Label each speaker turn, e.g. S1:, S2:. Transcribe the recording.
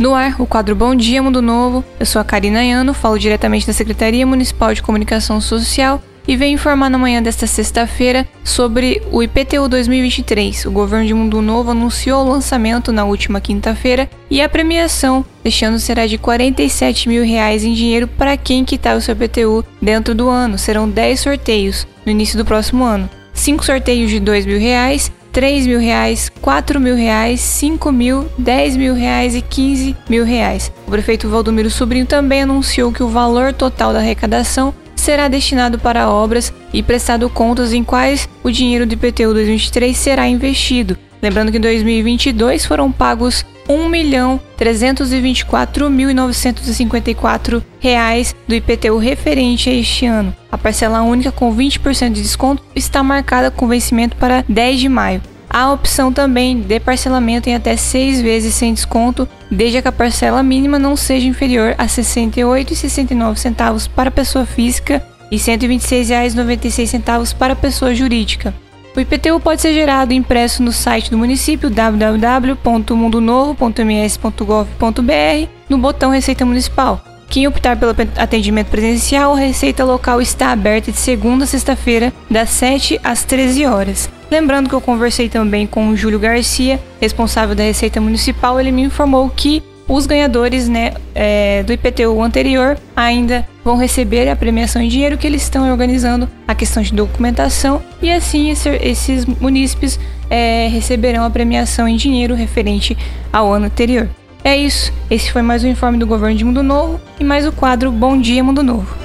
S1: No ar, o quadro Bom Dia Mundo Novo. Eu sou a Karina Ayano, falo diretamente da Secretaria Municipal de Comunicação Social e venho informar na manhã desta sexta-feira sobre o IPTU 2023. O governo de Mundo Novo anunciou o lançamento na última quinta-feira e a premiação deste ano será de 47 mil reais em dinheiro para quem quitar o seu IPTU dentro do ano. Serão 10 sorteios no início do próximo ano. 5 sorteios de 2 mil reais 3 mil reais, 4 mil reais, 5 mil, 10 mil reais e 15 mil reais. O prefeito Valdomiro Sobrinho também anunciou que o valor total da arrecadação será destinado para obras e prestado contas em quais o dinheiro do IPTU 2023 será investido. Lembrando que em 2022 foram pagos 1.324.954 reais do IPTU referente a este ano. A parcela única com 20% de desconto está marcada com vencimento para 10 de maio. Há a opção também de parcelamento em até 6 vezes sem desconto, desde que a parcela mínima não seja inferior a R$ 68,69 para pessoa física e R$ 126,96 para pessoa jurídica. O IPTU pode ser gerado e impresso no site do município www.mundonovo.ms.gov.br no botão Receita Municipal. Quem optar pelo atendimento presencial, a receita local está aberta de segunda a sexta-feira, das 7 às 13 horas. Lembrando que eu conversei também com o Júlio Garcia, responsável da Receita Municipal, ele me informou que os ganhadores né, é, do IPTU anterior ainda vão receber a premiação em dinheiro que eles estão organizando a questão de documentação e assim esse, esses munícipes é, receberão a premiação em dinheiro referente ao ano anterior. É isso, esse foi mais um informe do governo de Mundo Novo e mais o quadro Bom Dia Mundo Novo.